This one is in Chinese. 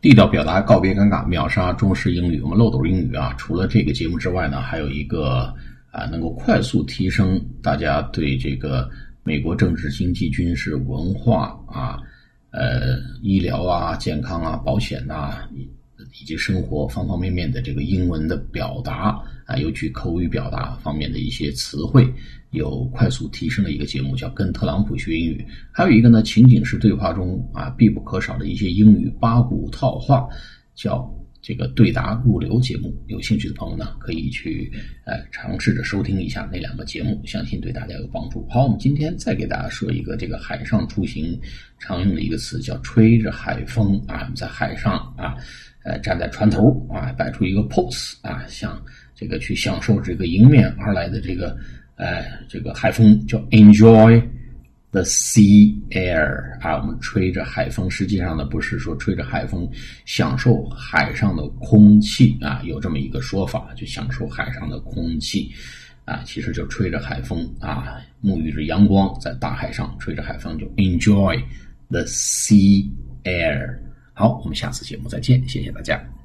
地道表达，告别尴尬，秒杀中式英语。我们漏斗英语啊，除了这个节目之外呢，还有一个啊，能够快速提升大家对这个美国政治、经济、军事、文化啊、呃医疗啊、健康啊、保险呐，以及生活方方面面的这个英文的表达啊，尤其口语表达方面的一些词汇。有快速提升的一个节目叫《跟特朗普学英语》，还有一个呢情景式对话中啊必不可少的一些英语八股套话，叫这个对答入流节目。有兴趣的朋友呢，可以去呃尝试着收听一下那两个节目，相信对大家有帮助。好，我们今天再给大家说一个这个海上出行常用的一个词，叫吹着海风啊，在海上啊，呃站在船头啊，摆出一个 pose 啊，想这个去享受这个迎面而来的这个。哎，这个海风叫 enjoy the sea air 啊，我们吹着海风，实际上呢不是说吹着海风享受海上的空气啊，有这么一个说法，就享受海上的空气啊，其实就吹着海风啊，沐浴着阳光，在大海上吹着海风，就 enjoy the sea air。好，我们下次节目再见，谢谢大家。